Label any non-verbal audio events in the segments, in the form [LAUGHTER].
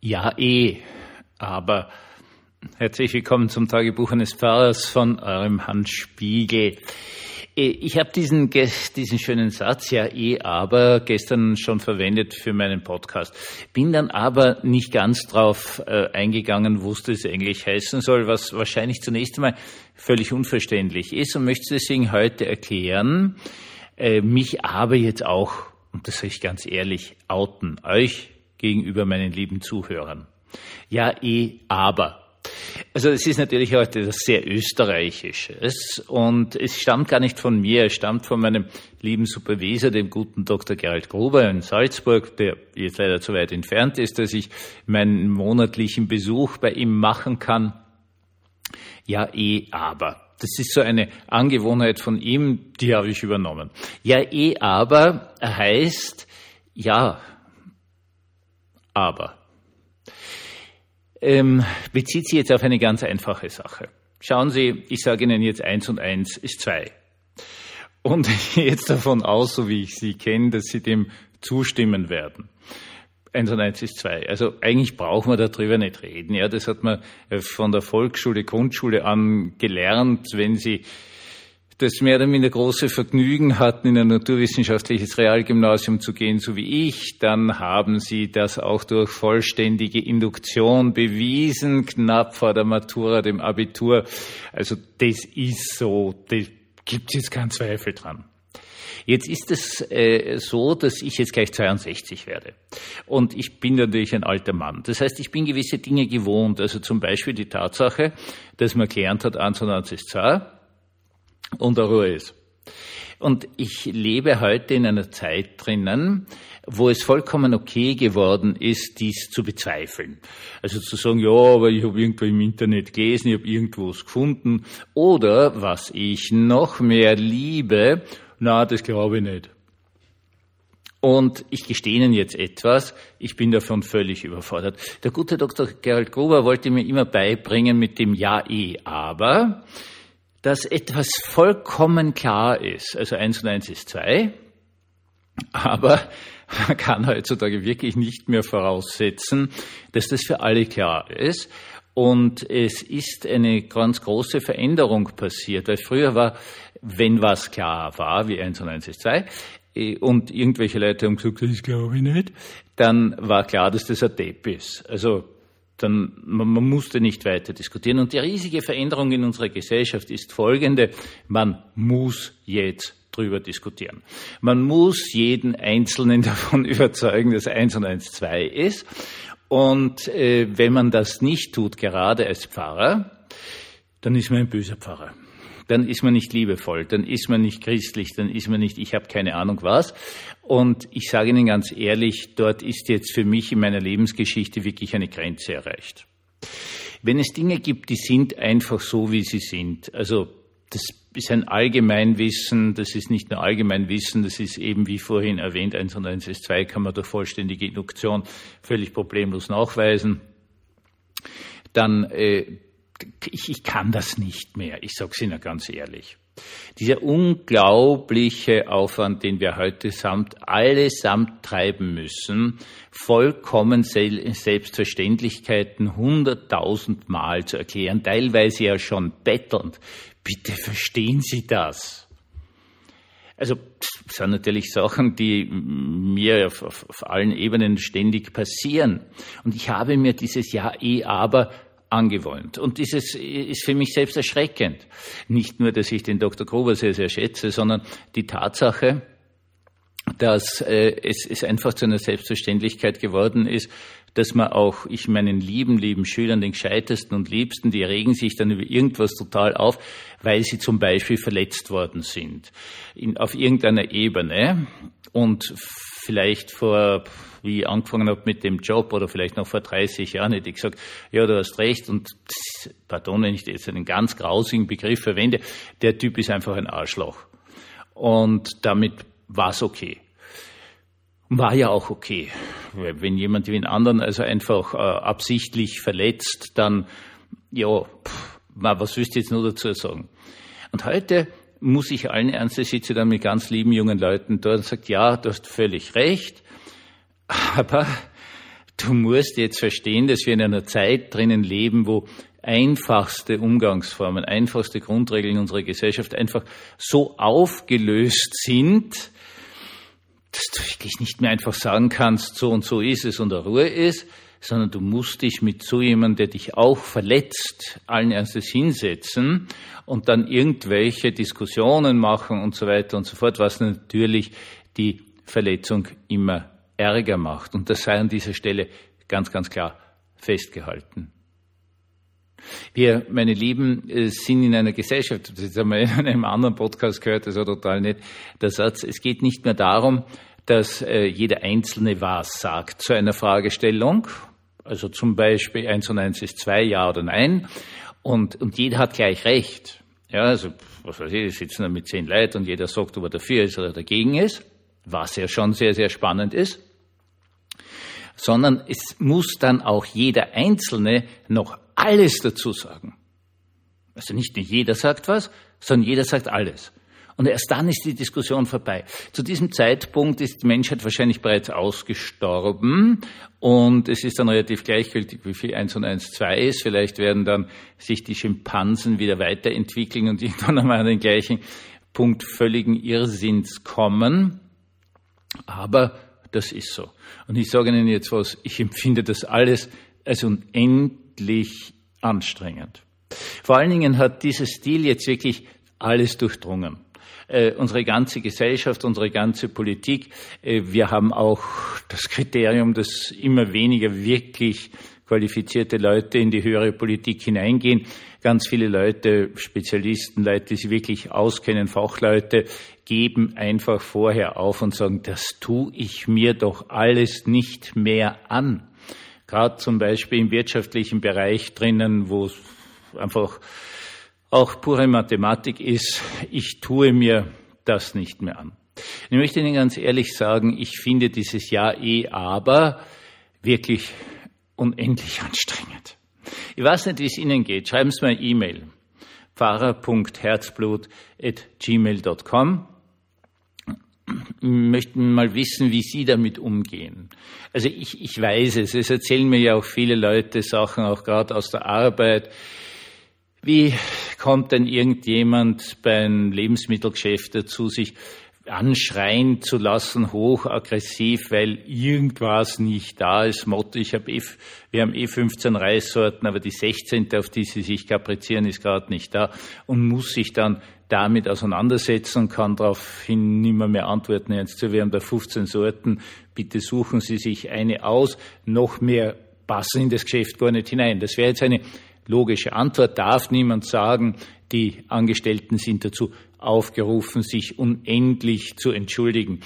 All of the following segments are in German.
Ja, eh, aber herzlich willkommen zum Tagebuch eines Pfarrers von eurem Hans Spiegel. Äh, ich habe diesen, diesen schönen Satz, ja eh, aber gestern schon verwendet für meinen Podcast. Bin dann aber nicht ganz drauf äh, eingegangen, wusste es eigentlich heißen soll, was wahrscheinlich zunächst einmal völlig unverständlich ist und möchte deswegen heute erklären, äh, mich aber jetzt auch, und das sage ich ganz ehrlich, outen, euch gegenüber meinen lieben Zuhörern. Ja, eh, aber. Also es ist natürlich heute etwas sehr Österreichisches und es stammt gar nicht von mir, es stammt von meinem lieben Supervisor, dem guten Dr. Gerald Gruber in Salzburg, der jetzt leider zu weit entfernt ist, dass ich meinen monatlichen Besuch bei ihm machen kann. Ja, eh, aber. Das ist so eine Angewohnheit von ihm, die habe ich übernommen. Ja, eh, aber heißt, ja, aber ähm, bezieht sich jetzt auf eine ganz einfache Sache. Schauen Sie, ich sage Ihnen jetzt eins und eins ist zwei. Und ich gehe jetzt davon aus, so wie ich Sie kenne, dass Sie dem zustimmen werden. Eins und eins ist zwei. Also eigentlich brauchen wir darüber nicht reden. Ja, das hat man von der Volksschule, Grundschule an gelernt, wenn Sie das mehr oder minder große Vergnügen hatten, in ein naturwissenschaftliches Realgymnasium zu gehen, so wie ich, dann haben sie das auch durch vollständige Induktion bewiesen, knapp vor der Matura, dem Abitur. Also das ist so, da gibt es jetzt keinen Zweifel dran. Jetzt ist es äh, so, dass ich jetzt gleich 62 werde. Und ich bin natürlich ein alter Mann. Das heißt, ich bin gewisse Dinge gewohnt. Also zum Beispiel die Tatsache, dass man gelernt hat, 1 ist 2 und der Ruhe ist. Und ich lebe heute in einer Zeit drinnen, wo es vollkommen okay geworden ist, dies zu bezweifeln. Also zu sagen, ja, aber ich habe irgendwo im Internet gelesen, ich habe irgendwo was gefunden. Oder, was ich noch mehr liebe, na, das glaube ich nicht. Und ich gestehe Ihnen jetzt etwas, ich bin davon völlig überfordert. Der gute Dr. Gerald Gruber wollte mir immer beibringen mit dem Ja, eh, aber, dass etwas vollkommen klar ist. Also eins und eins ist zwei, aber man kann heutzutage wirklich nicht mehr voraussetzen, dass das für alle klar ist. Und es ist eine ganz große Veränderung passiert, weil früher war, wenn was klar war, wie eins und eins ist zwei, eh, und irgendwelche Leute haben gesagt, das glaube ich nicht, dann war klar, dass das ein Depp ist. Also dann man, man musste nicht weiter diskutieren. Und die riesige Veränderung in unserer Gesellschaft ist folgende. Man muss jetzt drüber diskutieren. Man muss jeden Einzelnen [LAUGHS] davon überzeugen, dass eins und eins zwei ist. Und äh, wenn man das nicht tut, gerade als Pfarrer, dann ist man ein böser Pfarrer dann ist man nicht liebevoll, dann ist man nicht christlich, dann ist man nicht, ich habe keine Ahnung was. Und ich sage Ihnen ganz ehrlich, dort ist jetzt für mich in meiner Lebensgeschichte wirklich eine Grenze erreicht. Wenn es Dinge gibt, die sind einfach so, wie sie sind, also das ist ein Allgemeinwissen, das ist nicht nur Allgemeinwissen, das ist eben wie vorhin erwähnt, 1 und 1 ist 2 kann man durch vollständige Induktion völlig problemlos nachweisen. Dann äh, ich, ich kann das nicht mehr. Ich sage es Ihnen ganz ehrlich. Dieser unglaubliche Aufwand, den wir heute samt, allesamt treiben müssen, vollkommen Selbstverständlichkeiten hunderttausend Mal zu erklären, teilweise ja schon bettelnd. Bitte verstehen Sie das. Also das sind natürlich Sachen, die mir auf, auf, auf allen Ebenen ständig passieren. Und ich habe mir dieses Ja, eh, aber angewohnt. Und dieses ist für mich selbst erschreckend. Nicht nur, dass ich den Dr. Gruber sehr, sehr schätze, sondern die Tatsache, dass äh, es, es einfach zu einer Selbstverständlichkeit geworden ist, dass man auch, ich meinen lieben, lieben Schülern, den gescheitesten und liebsten, die regen sich dann über irgendwas total auf, weil sie zum Beispiel verletzt worden sind. In, auf irgendeiner Ebene. Und vielleicht vor, wie ich angefangen habe mit dem Job oder vielleicht noch vor 30 Jahren, hätte ich gesagt, ja, du hast recht und pardon, wenn ich jetzt einen ganz grausigen Begriff verwende, der Typ ist einfach ein Arschloch. Und damit war es okay. War ja auch okay. Wenn jemand den anderen also einfach äh, absichtlich verletzt, dann, ja, pff, was willst du jetzt nur dazu sagen? Und heute muss ich allen Ernstes sitze dann mit ganz lieben jungen Leuten dort und sagt, ja, du hast völlig recht, aber du musst jetzt verstehen, dass wir in einer Zeit drinnen leben, wo einfachste Umgangsformen, einfachste Grundregeln unserer Gesellschaft einfach so aufgelöst sind, dass du wirklich nicht mehr einfach sagen kannst, so und so ist es und der Ruhe ist, sondern du musst dich mit so jemandem, der dich auch verletzt, allen Ernstes hinsetzen und dann irgendwelche Diskussionen machen und so weiter und so fort, was natürlich die Verletzung immer ärger macht. Und das sei an dieser Stelle ganz, ganz klar festgehalten. Wir, meine Lieben, äh, sind in einer Gesellschaft, das haben wir in einem anderen Podcast gehört, das war total nett, der Satz, es geht nicht mehr darum, dass äh, jeder Einzelne was sagt zu einer Fragestellung, also zum Beispiel eins und eins ist zwei, ja oder nein, und, und jeder hat gleich recht. Ja, also, was weiß ich, sitzen da mit zehn Leuten und jeder sagt, ob er dafür ist oder dagegen ist, was ja schon sehr, sehr spannend ist sondern es muss dann auch jeder Einzelne noch alles dazu sagen. Also nicht nur jeder sagt was, sondern jeder sagt alles. Und erst dann ist die Diskussion vorbei. Zu diesem Zeitpunkt ist die Menschheit wahrscheinlich bereits ausgestorben und es ist dann relativ gleichgültig, wie viel 1 und 1 2 ist. Vielleicht werden dann sich die Schimpansen wieder weiterentwickeln und [LAUGHS] irgendwann einmal an den gleichen Punkt völligen Irrsinns kommen. Aber das ist so. Und ich sage Ihnen jetzt was, ich empfinde das alles als unendlich anstrengend. Vor allen Dingen hat dieser Stil jetzt wirklich alles durchdrungen. Äh, unsere ganze Gesellschaft, unsere ganze Politik. Äh, wir haben auch das Kriterium, dass immer weniger wirklich qualifizierte Leute in die höhere Politik hineingehen. Ganz viele Leute, Spezialisten, Leute, die sich wirklich auskennen, Fachleute, geben einfach vorher auf und sagen, das tue ich mir doch alles nicht mehr an. Gerade zum Beispiel im wirtschaftlichen Bereich drinnen, wo einfach auch pure Mathematik ist, ich tue mir das nicht mehr an. Ich möchte Ihnen ganz ehrlich sagen, ich finde dieses Ja eh aber wirklich unendlich [LAUGHS] anstrengend. Ich weiß nicht, wie es Ihnen geht. Schreiben Sie mir eine E-Mail. Pfarrer.herzblut.gmail.com möchten mal wissen, wie Sie damit umgehen. Also ich, ich weiß es, es erzählen mir ja auch viele Leute Sachen, auch gerade aus der Arbeit. Wie kommt denn irgendjemand beim Lebensmittelgeschäft dazu, sich anschreien zu lassen, hochaggressiv, weil irgendwas nicht da ist. Motto, ich habe eh, wir haben eh 15 Reissorten, aber die 16., auf die sie sich kaprizieren, ist gerade nicht da und muss sich dann damit auseinandersetzen und kann daraufhin nimmer mehr antworten. Jetzt, wir haben da 15 Sorten, bitte suchen Sie sich eine aus, noch mehr passen in das Geschäft gar nicht hinein. Das wäre jetzt eine logische Antwort, darf niemand sagen, die Angestellten sind dazu aufgerufen, sich unendlich zu entschuldigen.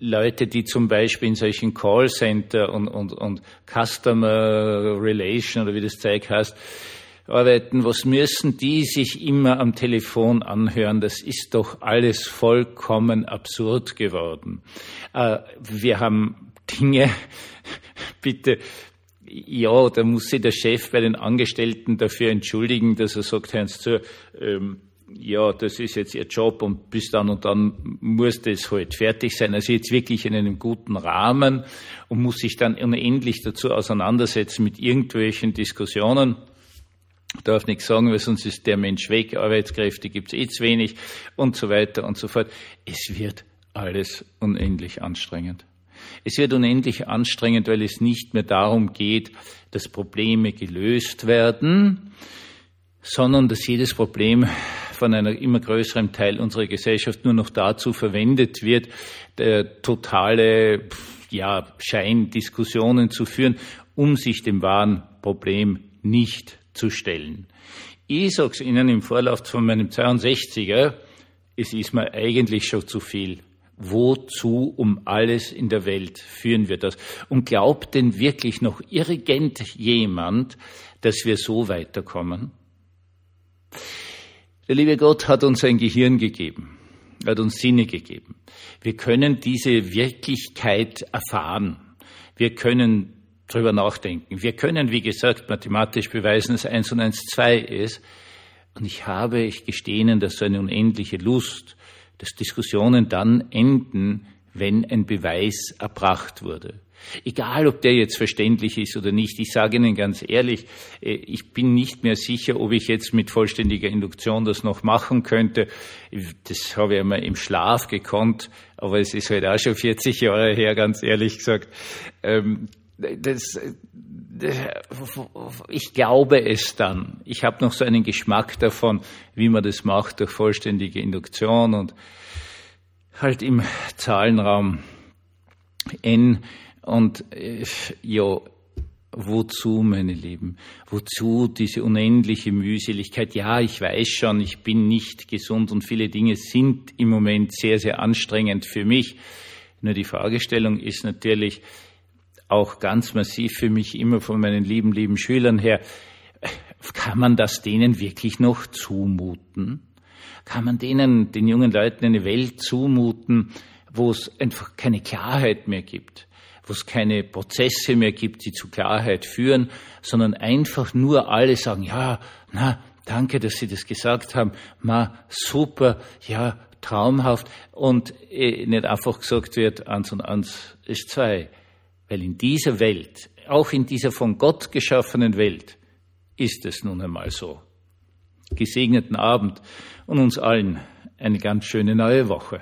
Leute, die zum Beispiel in solchen Callcenter und, und, und Customer Relation oder wie das Zeug heißt, arbeiten, was müssen die sich immer am Telefon anhören? Das ist doch alles vollkommen absurd geworden. Äh, wir haben Dinge, [LAUGHS] bitte, ja, da muss sich der Chef bei den Angestellten dafür entschuldigen, dass er sagt, Herrn zu, ähm, ja, das ist jetzt Ihr Job und bis dann und dann muss das halt fertig sein. Also jetzt wirklich in einem guten Rahmen und muss sich dann unendlich dazu auseinandersetzen mit irgendwelchen Diskussionen darf nichts sagen, weil sonst ist der Mensch weg, Arbeitskräfte gibt es eh zu wenig und so weiter und so fort. Es wird alles unendlich anstrengend. Es wird unendlich anstrengend, weil es nicht mehr darum geht, dass Probleme gelöst werden, sondern dass jedes Problem von einer immer größeren Teil unserer Gesellschaft nur noch dazu verwendet wird, totale ja, Scheindiskussionen zu führen, um sich dem wahren Problem nicht zu stellen. Ich sage es Ihnen im Vorlauf von meinem 62er, es ist mir eigentlich schon zu viel. Wozu um alles in der Welt führen wir das? Und glaubt denn wirklich noch irgend jemand, dass wir so weiterkommen? Der liebe Gott hat uns ein Gehirn gegeben, hat uns Sinne gegeben. Wir können diese Wirklichkeit erfahren. Wir können drüber nachdenken. Wir können, wie gesagt, mathematisch beweisen, dass 1 und 1 2 ist. Und ich habe, ich gestehe Ihnen, dass so eine unendliche Lust, dass Diskussionen dann enden, wenn ein Beweis erbracht wurde. Egal, ob der jetzt verständlich ist oder nicht. Ich sage Ihnen ganz ehrlich, äh, ich bin nicht mehr sicher, ob ich jetzt mit vollständiger Induktion das noch machen könnte. Das habe ich einmal im Schlaf gekonnt, aber es ist halt auch schon 40 Jahre her, ganz ehrlich gesagt. Ähm, das, ich glaube es dann. Ich habe noch so einen Geschmack davon, wie man das macht durch vollständige Induktion und halt im Zahlenraum n und äh, ja, wozu, meine Lieben? Wozu diese unendliche Mühseligkeit? Ja, ich weiß schon, ich bin nicht gesund und viele Dinge sind im Moment sehr, sehr anstrengend für mich. Nur die Fragestellung ist natürlich auch ganz massiv für mich immer von meinen lieben, lieben Schülern her. Kann man das denen wirklich noch zumuten? Kann man denen, den jungen Leuten eine Welt zumuten, wo es einfach keine Klarheit mehr gibt? wo es keine Prozesse mehr gibt, die zu Klarheit führen, sondern einfach nur alle sagen, ja, na, danke, dass Sie das gesagt haben, ma, super, ja, traumhaft und äh, nicht einfach gesagt wird, eins und eins ist zwei. Weil in dieser Welt, auch in dieser von Gott geschaffenen Welt, ist es nun einmal so. Gesegneten Abend und uns allen eine ganz schöne neue Woche.